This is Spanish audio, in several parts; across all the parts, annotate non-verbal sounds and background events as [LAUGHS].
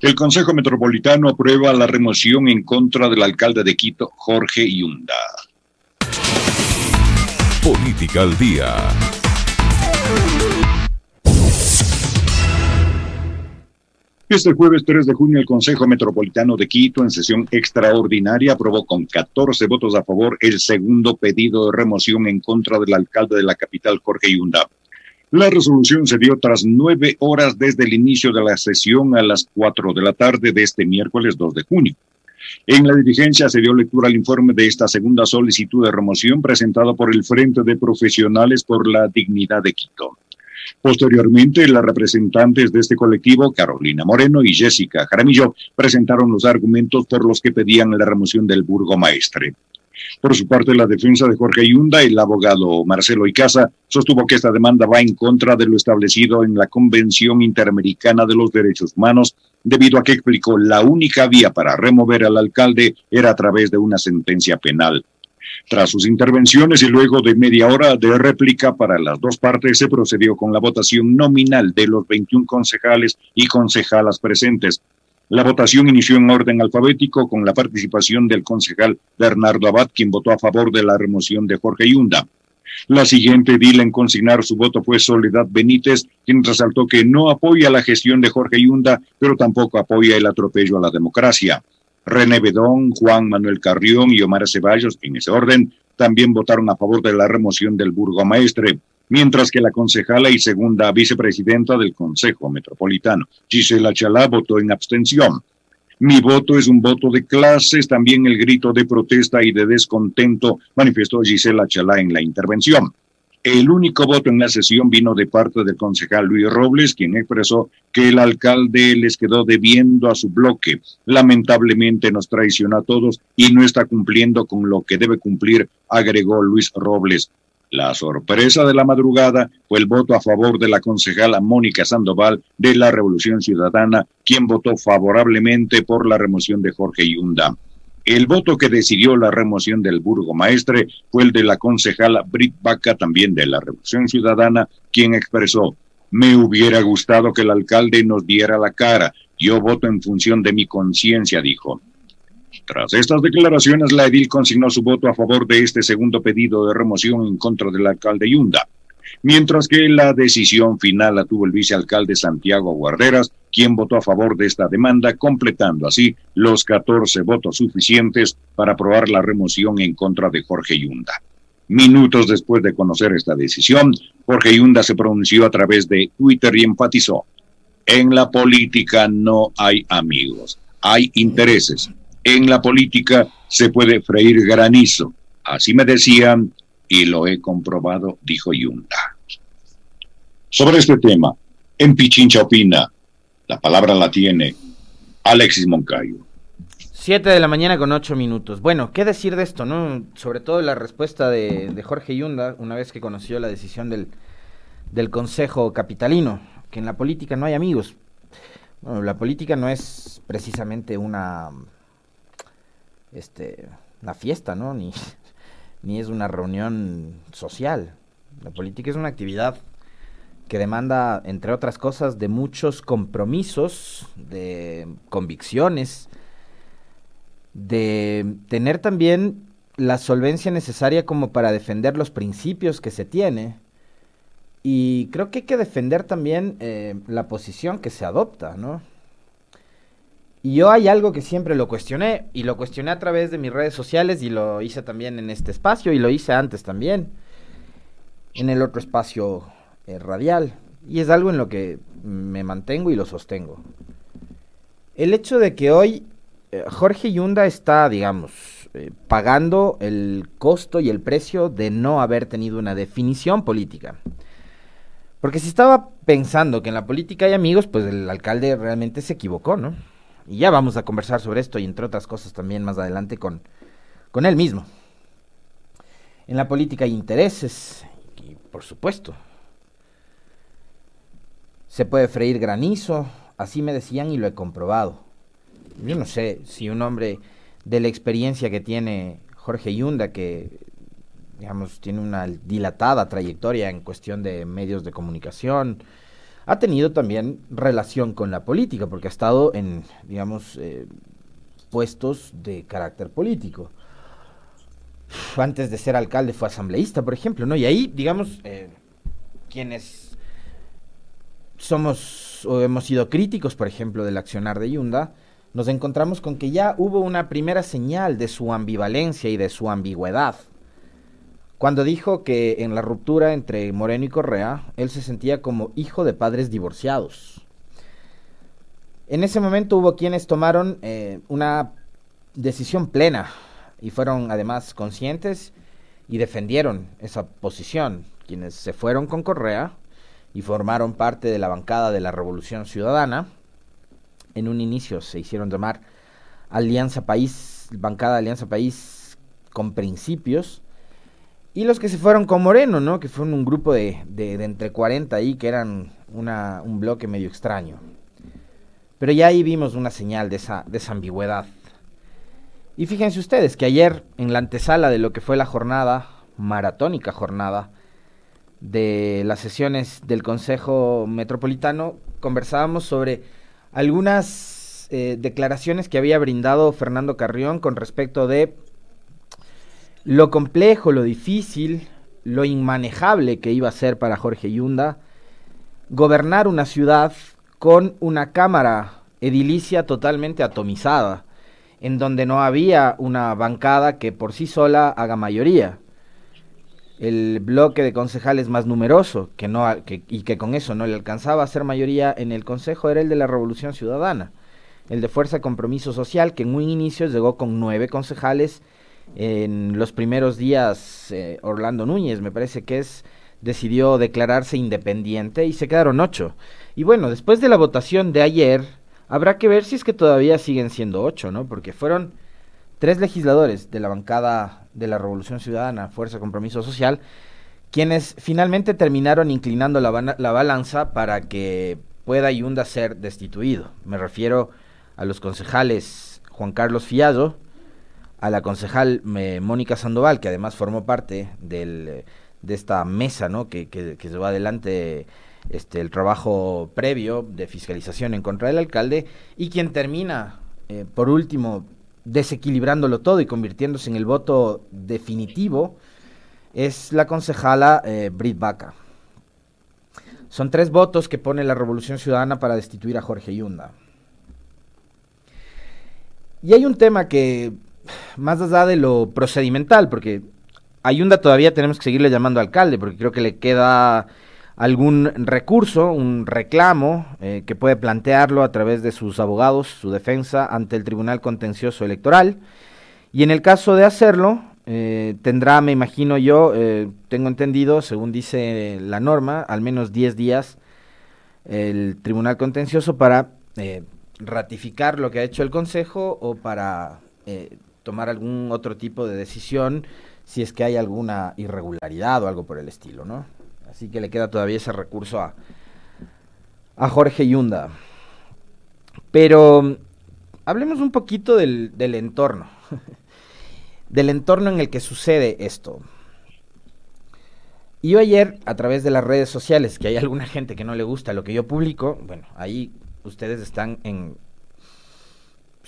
El Consejo Metropolitano aprueba la remoción en contra del alcalde de Quito, Jorge Yunda. Política al día. Este jueves 3 de junio el Consejo Metropolitano de Quito en sesión extraordinaria aprobó con 14 votos a favor el segundo pedido de remoción en contra del alcalde de la capital Jorge Yunda. La resolución se dio tras nueve horas desde el inicio de la sesión a las cuatro de la tarde de este miércoles 2 de junio. En la dirigencia se dio lectura al informe de esta segunda solicitud de remoción presentada por el Frente de Profesionales por la Dignidad de Quito. Posteriormente, las representantes de este colectivo, Carolina Moreno y Jessica Jaramillo, presentaron los argumentos por los que pedían la remoción del burgomaestre. Por su parte, la defensa de Jorge Yunda, el abogado Marcelo Icaza, sostuvo que esta demanda va en contra de lo establecido en la Convención Interamericana de los Derechos Humanos, debido a que explicó la única vía para remover al alcalde era a través de una sentencia penal. Tras sus intervenciones y luego de media hora de réplica para las dos partes, se procedió con la votación nominal de los 21 concejales y concejalas presentes. La votación inició en orden alfabético con la participación del concejal Bernardo Abad, quien votó a favor de la remoción de Jorge Yunda. La siguiente edil en consignar su voto fue Soledad Benítez, quien resaltó que no apoya la gestión de Jorge Yunda, pero tampoco apoya el atropello a la democracia. René Bedón, Juan Manuel Carrión y Omar Ceballos, en ese orden, también votaron a favor de la remoción del burgomaestre, mientras que la concejala y segunda vicepresidenta del Consejo Metropolitano, Gisela Chalá, votó en abstención. Mi voto es un voto de clases, también el grito de protesta y de descontento manifestó Gisela Chalá en la intervención. El único voto en la sesión vino de parte del concejal Luis Robles, quien expresó que el alcalde les quedó debiendo a su bloque. Lamentablemente nos traicionó a todos y no está cumpliendo con lo que debe cumplir, agregó Luis Robles. La sorpresa de la madrugada fue el voto a favor de la concejala Mónica Sandoval de la Revolución Ciudadana, quien votó favorablemente por la remoción de Jorge Yunda. El voto que decidió la remoción del burgomaestre fue el de la concejala Brit Baca, también de la Revolución Ciudadana, quien expresó, me hubiera gustado que el alcalde nos diera la cara. Yo voto en función de mi conciencia, dijo. Tras estas declaraciones, la edil consignó su voto a favor de este segundo pedido de remoción en contra del alcalde Yunda mientras que la decisión final la tuvo el vicealcalde Santiago Guarderas, quien votó a favor de esta demanda, completando así los 14 votos suficientes para aprobar la remoción en contra de Jorge Yunda. Minutos después de conocer esta decisión, Jorge Yunda se pronunció a través de Twitter y enfatizó, en la política no hay amigos, hay intereses. En la política se puede freír granizo. Así me decían y lo he comprobado, dijo Yunda. Sobre este tema, en Pichincha opina, la palabra la tiene Alexis Moncayo. Siete de la mañana con ocho minutos. Bueno, ¿qué decir de esto, no? Sobre todo la respuesta de, Jorge Yunda, una vez que conoció la decisión del, del Consejo Capitalino, que en la política no hay amigos. Bueno, la política no es precisamente una, este, una fiesta, ¿no? Ni, [LAUGHS] ni es una reunión social. La política es una actividad que demanda, entre otras cosas, de muchos compromisos, de convicciones, de tener también la solvencia necesaria como para defender los principios que se tiene. Y creo que hay que defender también eh, la posición que se adopta, ¿no? Y yo hay algo que siempre lo cuestioné, y lo cuestioné a través de mis redes sociales, y lo hice también en este espacio, y lo hice antes también, en el otro espacio eh, radial. Y es algo en lo que me mantengo y lo sostengo. El hecho de que hoy eh, Jorge Yunda está, digamos, eh, pagando el costo y el precio de no haber tenido una definición política. Porque si estaba pensando que en la política hay amigos, pues el alcalde realmente se equivocó, ¿no? Y ya vamos a conversar sobre esto y entre otras cosas también más adelante con, con él mismo. En la política hay intereses, y por supuesto. Se puede freír granizo, así me decían y lo he comprobado. Yo no sé si un hombre de la experiencia que tiene Jorge Yunda, que digamos tiene una dilatada trayectoria en cuestión de medios de comunicación, ha tenido también relación con la política, porque ha estado en, digamos, eh, puestos de carácter político. Antes de ser alcalde fue asambleísta, por ejemplo, ¿no? Y ahí, digamos, eh, quienes somos o hemos sido críticos, por ejemplo, del accionar de Yunda, nos encontramos con que ya hubo una primera señal de su ambivalencia y de su ambigüedad. Cuando dijo que en la ruptura entre Moreno y Correa, él se sentía como hijo de padres divorciados. En ese momento hubo quienes tomaron eh, una decisión plena y fueron además conscientes y defendieron esa posición. Quienes se fueron con Correa y formaron parte de la bancada de la Revolución Ciudadana, en un inicio se hicieron llamar Alianza País, bancada Alianza País con principios, y los que se fueron con Moreno, ¿no? Que fueron un grupo de, de, entre 40 ahí, que eran un bloque medio extraño. Pero ya ahí vimos una señal de esa, de esa ambigüedad. Y fíjense ustedes que ayer, en la antesala de lo que fue la jornada, maratónica jornada, de las sesiones del Consejo Metropolitano, conversábamos sobre algunas eh, declaraciones que había brindado Fernando Carrión con respecto de lo complejo, lo difícil, lo inmanejable que iba a ser para Jorge Yunda gobernar una ciudad con una cámara edilicia totalmente atomizada, en donde no había una bancada que por sí sola haga mayoría. El bloque de concejales más numeroso, que no, y que con eso no le alcanzaba a ser mayoría en el Consejo, era el de la Revolución Ciudadana, el de Fuerza Compromiso Social, que en un inicio llegó con nueve concejales en los primeros días eh, Orlando Núñez, me parece que es, decidió declararse independiente y se quedaron ocho. Y bueno, después de la votación de ayer, habrá que ver si es que todavía siguen siendo ocho, ¿no? Porque fueron tres legisladores de la bancada de la Revolución Ciudadana, Fuerza Compromiso Social, quienes finalmente terminaron inclinando la, la balanza para que pueda Yunda ser destituido. Me refiero a los concejales Juan Carlos Fiado, a la concejal Mónica Sandoval, que además formó parte del, de esta mesa ¿no? que, que, que llevó adelante este, el trabajo previo de fiscalización en contra del alcalde, y quien termina, eh, por último, desequilibrándolo todo y convirtiéndose en el voto definitivo, es la concejala eh, Brit Baca. Son tres votos que pone la Revolución Ciudadana para destituir a Jorge Yunda. Y hay un tema que más allá de lo procedimental, porque a Yunda todavía tenemos que seguirle llamando alcalde, porque creo que le queda algún recurso, un reclamo, eh, que puede plantearlo a través de sus abogados, su defensa, ante el Tribunal Contencioso Electoral. Y en el caso de hacerlo, eh, tendrá, me imagino yo, eh, tengo entendido, según dice la norma, al menos 10 días el Tribunal Contencioso para ratificar lo que ha hecho el Consejo o para tomar algún otro tipo de decisión si es que hay alguna irregularidad o algo por el estilo, ¿no? Así que le queda todavía ese recurso a, a Jorge Yunda. Pero hablemos un poquito del, del entorno, [LAUGHS] del entorno en el que sucede esto. Y yo ayer, a través de las redes sociales, que hay alguna gente que no le gusta lo que yo publico, bueno, ahí ustedes están en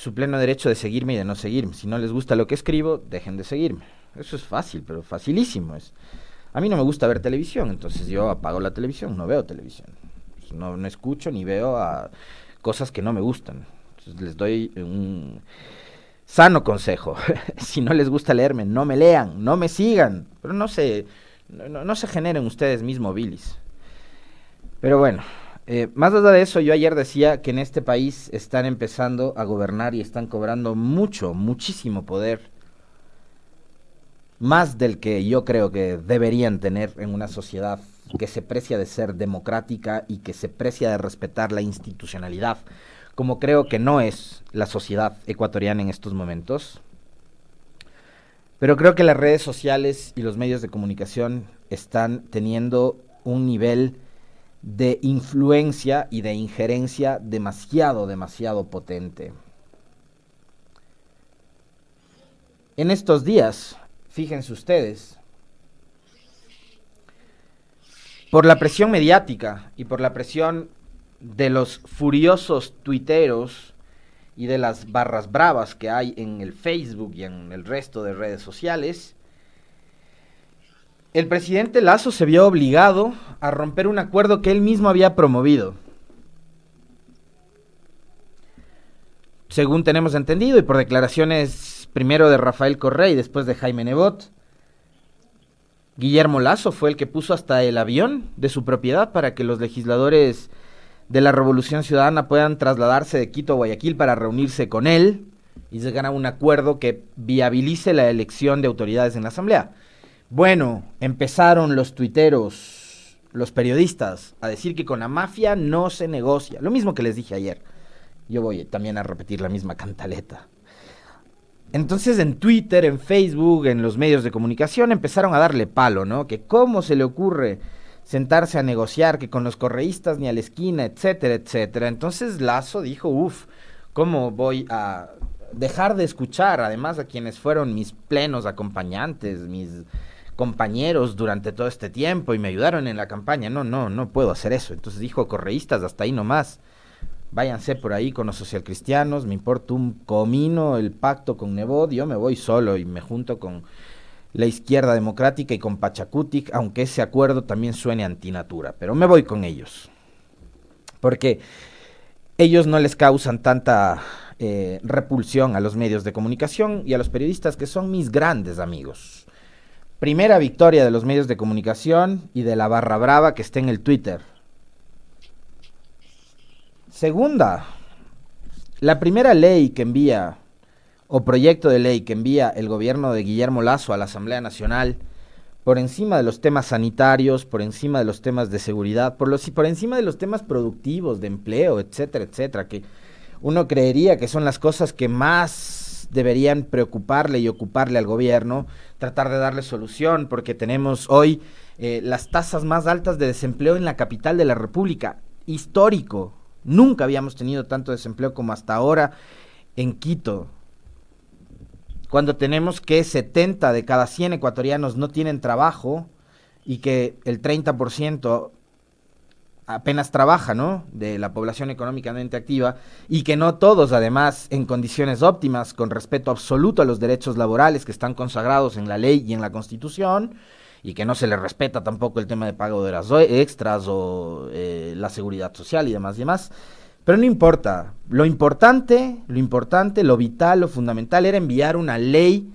su pleno derecho de seguirme y de no seguirme. Si no les gusta lo que escribo, dejen de seguirme. Eso es fácil, pero facilísimo es. A mí no me gusta ver televisión, entonces yo apago la televisión, no veo televisión. No, no escucho ni veo cosas que no me gustan. Entonces les doy un sano consejo. [LAUGHS] si no les gusta leerme, no me lean, no me sigan. Pero no se, no, no se generen ustedes mismos bilis. Pero bueno, eh, más allá de eso, yo ayer decía que en este país están empezando a gobernar y están cobrando mucho, muchísimo poder, más del que yo creo que deberían tener en una sociedad que se precia de ser democrática y que se precia de respetar la institucionalidad, como creo que no es la sociedad ecuatoriana en estos momentos. Pero creo que las redes sociales y los medios de comunicación están teniendo un nivel de influencia y de injerencia demasiado, demasiado potente. En estos días, fíjense ustedes, por la presión mediática y por la presión de los furiosos tuiteros y de las barras bravas que hay en el Facebook y en el resto de redes sociales, el presidente Lazo se vio obligado a romper un acuerdo que él mismo había promovido. Según tenemos entendido y por declaraciones primero de Rafael Correa y después de Jaime Nebot, Guillermo Lazo fue el que puso hasta el avión de su propiedad para que los legisladores de la Revolución Ciudadana puedan trasladarse de Quito a Guayaquil para reunirse con él y llegar a un acuerdo que viabilice la elección de autoridades en la Asamblea. Bueno, empezaron los tuiteros, los periodistas, a decir que con la mafia no se negocia. Lo mismo que les dije ayer. Yo voy también a repetir la misma cantaleta. Entonces en Twitter, en Facebook, en los medios de comunicación empezaron a darle palo, ¿no? Que cómo se le ocurre sentarse a negociar, que con los correístas ni a la esquina, etcétera, etcétera. Entonces Lazo dijo, uff, ¿cómo voy a dejar de escuchar además a quienes fueron mis plenos acompañantes, mis compañeros durante todo este tiempo y me ayudaron en la campaña. No, no, no puedo hacer eso. Entonces dijo, correístas, hasta ahí nomás. Váyanse por ahí con los socialcristianos, me importa un comino el pacto con Nebot, yo me voy solo y me junto con la izquierda democrática y con Pachacutic, aunque ese acuerdo también suene antinatura, pero me voy con ellos. Porque ellos no les causan tanta eh, repulsión a los medios de comunicación y a los periodistas que son mis grandes amigos. Primera victoria de los medios de comunicación y de la barra brava que está en el Twitter. Segunda, la primera ley que envía, o proyecto de ley que envía el gobierno de Guillermo Lazo a la Asamblea Nacional, por encima de los temas sanitarios, por encima de los temas de seguridad, por, los, por encima de los temas productivos, de empleo, etcétera, etcétera, que uno creería que son las cosas que más deberían preocuparle y ocuparle al gobierno, tratar de darle solución, porque tenemos hoy eh, las tasas más altas de desempleo en la capital de la República. Histórico. Nunca habíamos tenido tanto desempleo como hasta ahora en Quito. Cuando tenemos que 70 de cada 100 ecuatorianos no tienen trabajo y que el 30% apenas trabaja, ¿no? De la población económicamente activa y que no todos, además, en condiciones óptimas, con respeto absoluto a los derechos laborales que están consagrados en la ley y en la Constitución y que no se les respeta tampoco el tema de pago de las extras o eh, la seguridad social y demás y demás. Pero no importa. Lo importante, lo importante, lo vital, lo fundamental era enviar una ley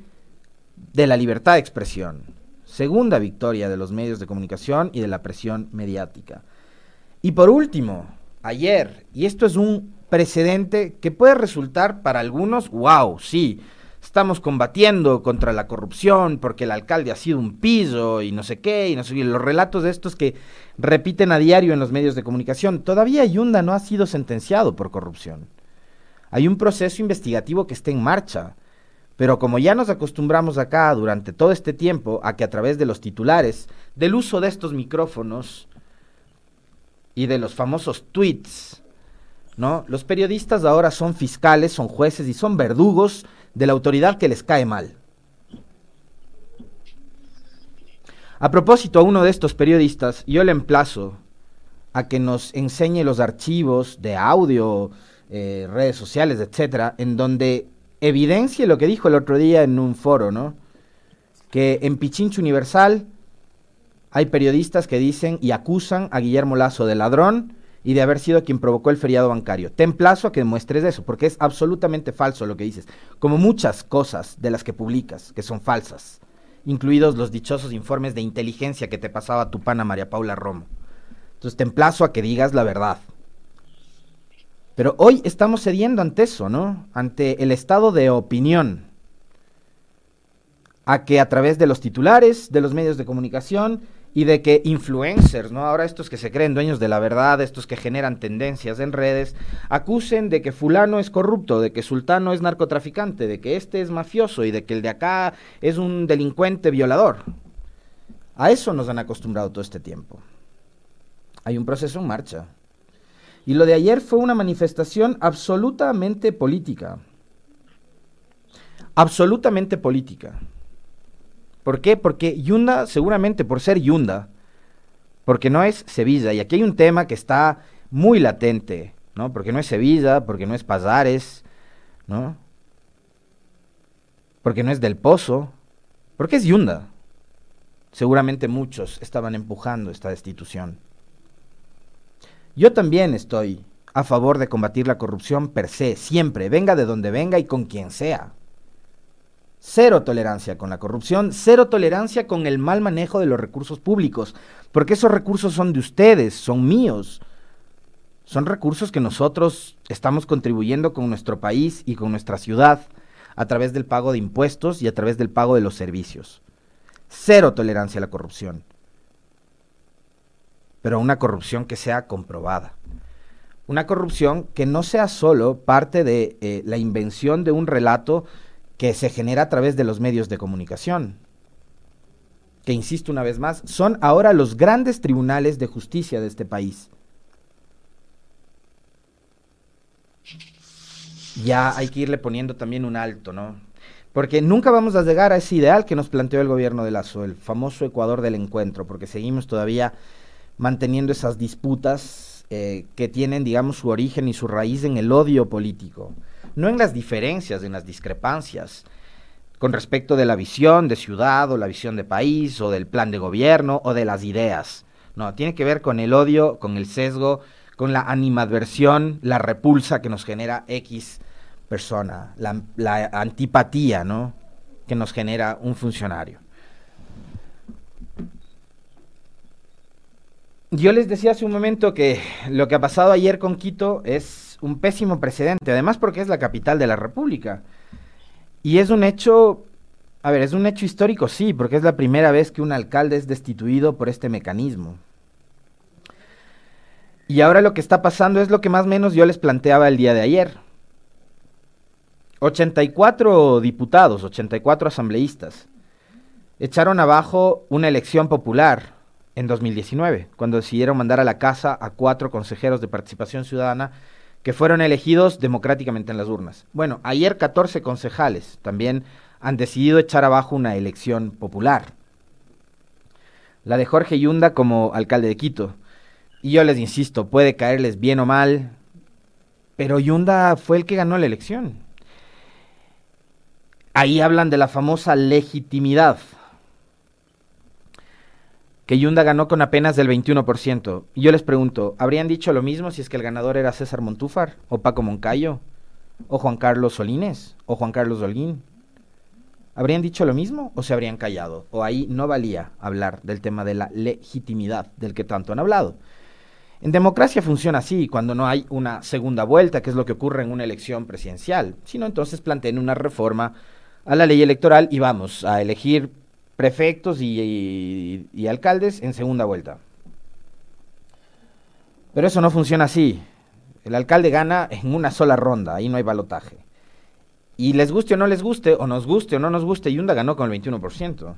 de la libertad de expresión. Segunda victoria de los medios de comunicación y de la presión mediática. Y por último, ayer, y esto es un precedente que puede resultar para algunos, wow, sí, estamos combatiendo contra la corrupción porque el alcalde ha sido un piso y no sé qué, y no sé qué, los relatos de estos que repiten a diario en los medios de comunicación. Todavía Yunda no ha sido sentenciado por corrupción. Hay un proceso investigativo que está en marcha. Pero como ya nos acostumbramos acá durante todo este tiempo a que a través de los titulares, del uso de estos micrófonos, y de los famosos tweets, ¿no? Los periodistas ahora son fiscales, son jueces y son verdugos de la autoridad que les cae mal. A propósito, a uno de estos periodistas, yo le emplazo a que nos enseñe los archivos de audio, eh, redes sociales, etcétera, en donde evidencie lo que dijo el otro día en un foro, ¿no? Que en Pichincho Universal hay periodistas que dicen y acusan a Guillermo Lazo de ladrón y de haber sido quien provocó el feriado bancario. Te emplazo a que demuestres eso, porque es absolutamente falso lo que dices, como muchas cosas de las que publicas, que son falsas, incluidos los dichosos informes de inteligencia que te pasaba tu pana María Paula Romo. Entonces te emplazo a que digas la verdad. Pero hoy estamos cediendo ante eso, ¿no? Ante el estado de opinión. A que a través de los titulares, de los medios de comunicación, y de que influencers, ¿no? Ahora estos que se creen dueños de la verdad, estos que generan tendencias en redes, acusen de que fulano es corrupto, de que sultano es narcotraficante, de que este es mafioso y de que el de acá es un delincuente violador. A eso nos han acostumbrado todo este tiempo. Hay un proceso en marcha. Y lo de ayer fue una manifestación absolutamente política. Absolutamente política. ¿Por qué? Porque Yunda, seguramente por ser Yunda, porque no es Sevilla. Y aquí hay un tema que está muy latente, ¿no? Porque no es Sevilla, porque no es Pazares, ¿no? Porque no es Del Pozo, porque es Yunda. Seguramente muchos estaban empujando esta destitución. Yo también estoy a favor de combatir la corrupción per se, siempre, venga de donde venga y con quien sea. Cero tolerancia con la corrupción, cero tolerancia con el mal manejo de los recursos públicos, porque esos recursos son de ustedes, son míos. Son recursos que nosotros estamos contribuyendo con nuestro país y con nuestra ciudad a través del pago de impuestos y a través del pago de los servicios. Cero tolerancia a la corrupción. Pero una corrupción que sea comprobada. Una corrupción que no sea solo parte de eh, la invención de un relato que se genera a través de los medios de comunicación. Que, insisto una vez más, son ahora los grandes tribunales de justicia de este país. Ya hay que irle poniendo también un alto, ¿no? Porque nunca vamos a llegar a ese ideal que nos planteó el gobierno de Lazo, el famoso Ecuador del encuentro, porque seguimos todavía manteniendo esas disputas eh, que tienen, digamos, su origen y su raíz en el odio político, no en las diferencias, en las discrepancias con respecto de la visión de ciudad o la visión de país o del plan de gobierno o de las ideas. No, tiene que ver con el odio, con el sesgo, con la animadversión, la repulsa que nos genera X persona, la, antipatía, ¿no? Que nos genera un funcionario. Yo les decía hace un momento que lo que ha pasado ayer con Quito es un pésimo precedente, además porque es la capital de la República. Y es un hecho, a ver, es un hecho histórico, sí, porque es la primera vez que un alcalde es destituido por este mecanismo. Y ahora lo que está pasando es lo que más o menos yo les planteaba el día de ayer. 84 diputados, 84 asambleístas, echaron abajo una elección popular en 2019, cuando decidieron mandar a la casa a cuatro consejeros de participación ciudadana que fueron elegidos democráticamente en las urnas. Bueno, ayer 14 concejales también han decidido echar abajo una elección popular. La de Jorge Yunda como alcalde de Quito. Y yo les insisto, puede caerles bien o mal, pero Yunda fue el que ganó la elección. Ahí hablan de la famosa legitimidad. Que Yunda ganó con apenas del 21%. Y yo les pregunto, ¿habrían dicho lo mismo si es que el ganador era César Montúfar, o Paco Moncayo, o Juan Carlos Solines, o Juan Carlos Dolguín? ¿Habrían dicho lo mismo o se habrían callado? O ahí no valía hablar del tema de la legitimidad del que tanto han hablado. En democracia funciona así, cuando no hay una segunda vuelta, que es lo que ocurre en una elección presidencial, sino entonces planteen una reforma a la ley electoral y vamos a elegir prefectos y, alcaldes en segunda vuelta. Pero eso no funciona así. El alcalde gana en una sola ronda, ahí no hay balotaje. Y les guste o no les guste, o nos guste o no nos guste, Yunda ganó con el 21%.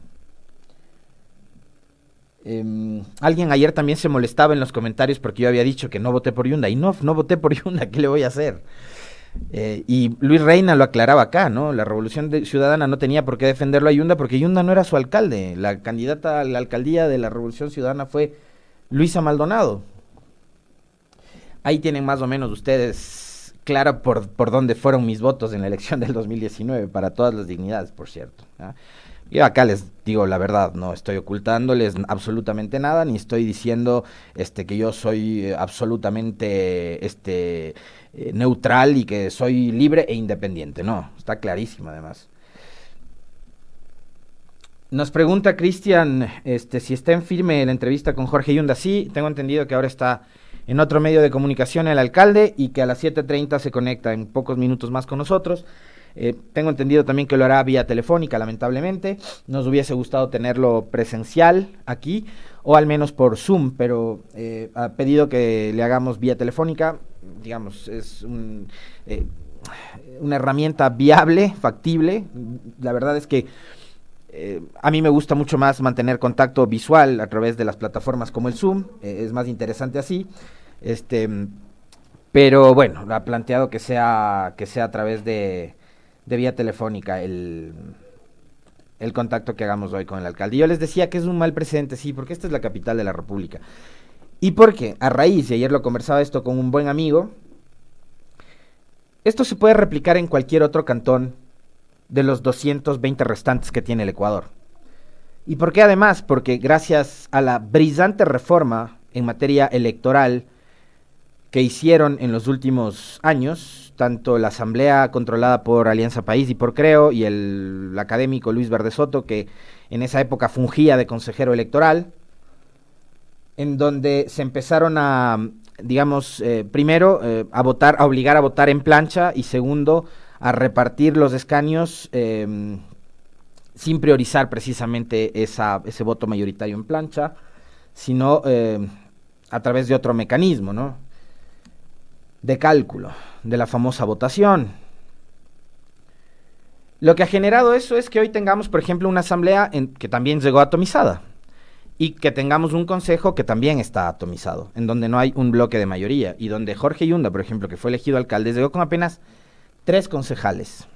Em, alguien ayer también se molestaba en los comentarios porque yo había dicho que no voté por Yunda. Y no, no voté por Yunda, [LAUGHS] ¿qué le voy a hacer? Eh, y Luis Reina lo aclaraba acá, ¿no? La Revolución Ciudadana no tenía por qué defenderlo a Yunda porque Yunda no era su alcalde. La candidata a la alcaldía de la Revolución Ciudadana fue Luisa Maldonado. Ahí tienen más o menos ustedes clara por, por dónde fueron mis votos en la elección del 2019, para todas las dignidades, por cierto. Yo acá les digo la verdad, no estoy ocultándoles absolutamente nada, ni estoy diciendo este que yo soy absolutamente este eh, neutral y que soy libre e independiente. No, está clarísimo además. Nos pregunta Cristian este, si está en firme la entrevista con Jorge Yunda. Sí, tengo entendido que ahora está en otro medio de comunicación el alcalde y que a las 7.30 se conecta en pocos minutos más con nosotros. Eh, tengo entendido también que lo hará vía telefónica, lamentablemente. Nos hubiese gustado tenerlo presencial aquí o al menos por Zoom, pero eh, ha pedido que le hagamos vía telefónica digamos, es eh, una herramienta viable, factible. La verdad es que a mí me gusta mucho más mantener contacto visual a través de las plataformas como el Zoom, es más interesante así. Este, pero bueno, ha planteado que sea, que sea a través de, de vía telefónica el, contacto que hagamos hoy con el alcalde. Yo les decía que es un mal precedente, sí, porque esta es la capital de la República. Y porque, a raíz, y ayer lo conversaba esto con un buen amigo, esto se puede replicar en cualquier otro cantón de los 220 restantes que tiene el Ecuador. ¿Y por qué además? Porque gracias a la brillante reforma en materia electoral que hicieron en los últimos años, tanto la Asamblea controlada por Alianza País y por Creo y el, académico Luis Verde Soto, que en esa época fungía de consejero electoral, en donde se empezaron a, digamos, eh, primero eh, a votar, a obligar a votar en plancha y segundo a repartir los escaños em, sin priorizar precisamente esa, ese voto mayoritario en plancha, sino em, a través de otro mecanismo, ¿no? De cálculo, de la famosa votación. Lo que ha generado eso es que hoy tengamos, por ejemplo, una asamblea en, que también llegó atomizada y que tengamos un consejo que también está atomizado, en donde no hay un bloque de mayoría y donde Jorge Yunda, por ejemplo, que fue elegido alcalde, llegó con apenas tres concejales.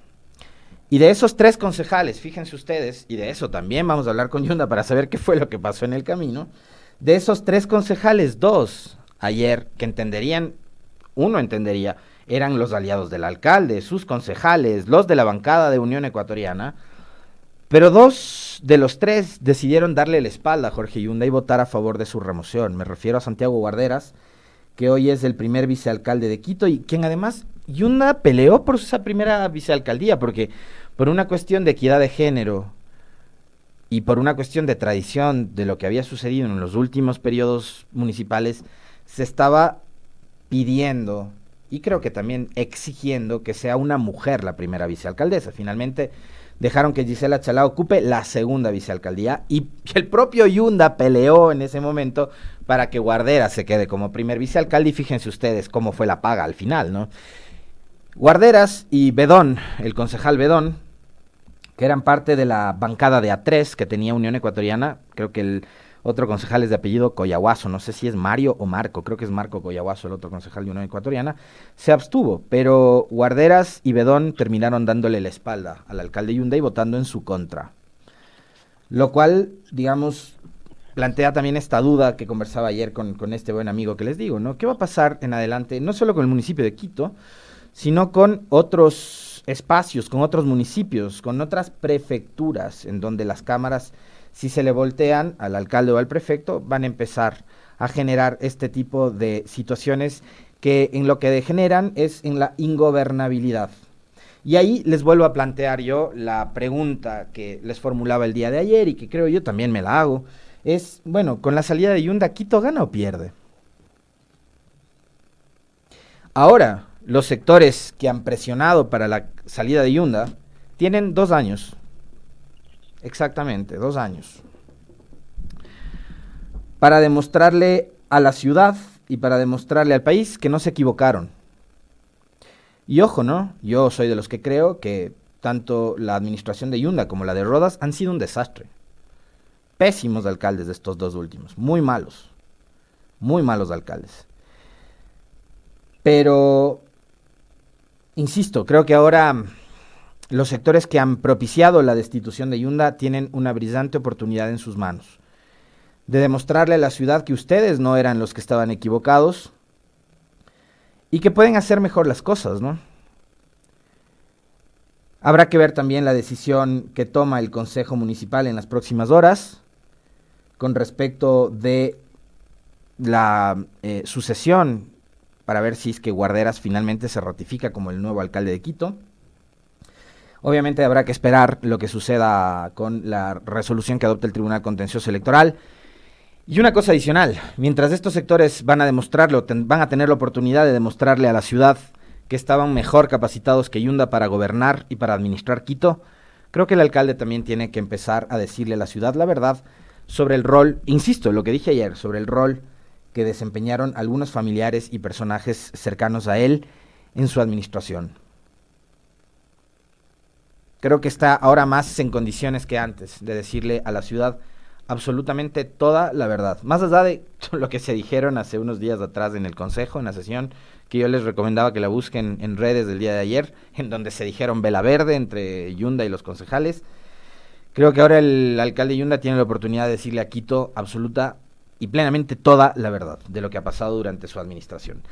Y de esos tres concejales, fíjense ustedes, y de eso también vamos a hablar con Yunda para saber qué fue lo que pasó en el camino, de esos tres concejales, dos ayer que entenderían, uno entendería, eran los aliados del alcalde, sus concejales, los de la bancada de Unión Ecuatoriana, pero dos de los tres decidieron darle la espalda a Jorge Yunda y votar a favor de su remoción. Me refiero a Santiago Guarderas, que hoy es el primer vicealcalde de Quito y quien además Yunda peleó por esa primera vicealcaldía, porque por una cuestión de equidad de género y por una cuestión de tradición de lo que había sucedido en los últimos periodos municipales, se estaba pidiendo y creo que también exigiendo que sea una mujer la primera vicealcaldesa. Finalmente dejaron que Gisela Chalá ocupe la segunda vicealcaldía y el propio Yunda peleó en ese momento para que Guardera se quede como primer vicealcalde y fíjense ustedes cómo fue la paga al final, ¿no? Guarderas y Bedón, el concejal Bedón, que eran parte de la bancada de A3 que tenía Unión Ecuatoriana. Creo que el otro concejal es de apellido Coyahuaso, no sé si es Mario o Marco, creo que es Marco Coyahuaso, el otro concejal de Unión Ecuatoriana, se abstuvo, pero Guarderas y Bedón terminaron dándole la espalda al alcalde Yunda y votando en su contra. Lo cual, digamos, plantea también esta duda que conversaba ayer con, con este buen amigo que les digo, ¿no? ¿Qué va a pasar en adelante, no solo con el municipio de Quito, sino con otros espacios, con otros municipios, con otras prefecturas, en donde las cámaras, si se le voltean al alcalde o al prefecto, van a empezar a generar este tipo de situaciones que en lo que degeneran es en la ingobernabilidad. Y ahí les vuelvo a plantear yo la pregunta que les formulaba el día de ayer y que creo yo también me la hago. Es, bueno, con la salida de Yunda, ¿Quito gana o pierde? Ahora, los sectores que han presionado para la salida de Yunda tienen dos años. Exactamente, dos años. Para demostrarle a la ciudad y para demostrarle al país que no se equivocaron. Y ojo, ¿no? Yo soy de los que creo que tanto la administración de Yunda como la de Rodas han sido un desastre. Pésimos alcaldes de estos dos últimos, muy malos. Muy malos alcaldes. Pero insisto, creo que ahora los sectores que han propiciado la destitución de Yunda tienen una brillante oportunidad en sus manos de demostrarle a la ciudad que ustedes no eran los que estaban equivocados y que pueden hacer mejor las cosas, ¿no? Habrá que ver también la decisión que toma el Consejo Municipal en las próximas horas con respecto de la eh, sucesión para ver si es que Guarderas finalmente se ratifica como el nuevo alcalde de Quito. Obviamente habrá que esperar lo que suceda con la resolución que adopte el Tribunal Contencioso Electoral. Y una cosa adicional, mientras estos sectores van a demostrarlo, van a tener la oportunidad de demostrarle a la ciudad que estaban mejor capacitados que Yunda para gobernar y para administrar Quito, creo que el alcalde también tiene que empezar a decirle a la ciudad la verdad sobre el rol, insisto, lo que dije ayer, sobre el rol que desempeñaron algunos familiares y personajes cercanos a él en su administración. Creo que está ahora más en condiciones que antes de decirle a la ciudad absolutamente toda la verdad. Más allá de [LAUGHS] lo que se dijeron hace unos días atrás en el Consejo, en la sesión, que yo les recomendaba que la busquen en redes del día de ayer, [LAUGHS] en donde se dijeron vela verde entre Yunda y los concejales. Creo que ahora el alcalde Yunda tiene la oportunidad de decirle a Quito absoluta y plenamente toda la verdad de lo que ha pasado durante su administración.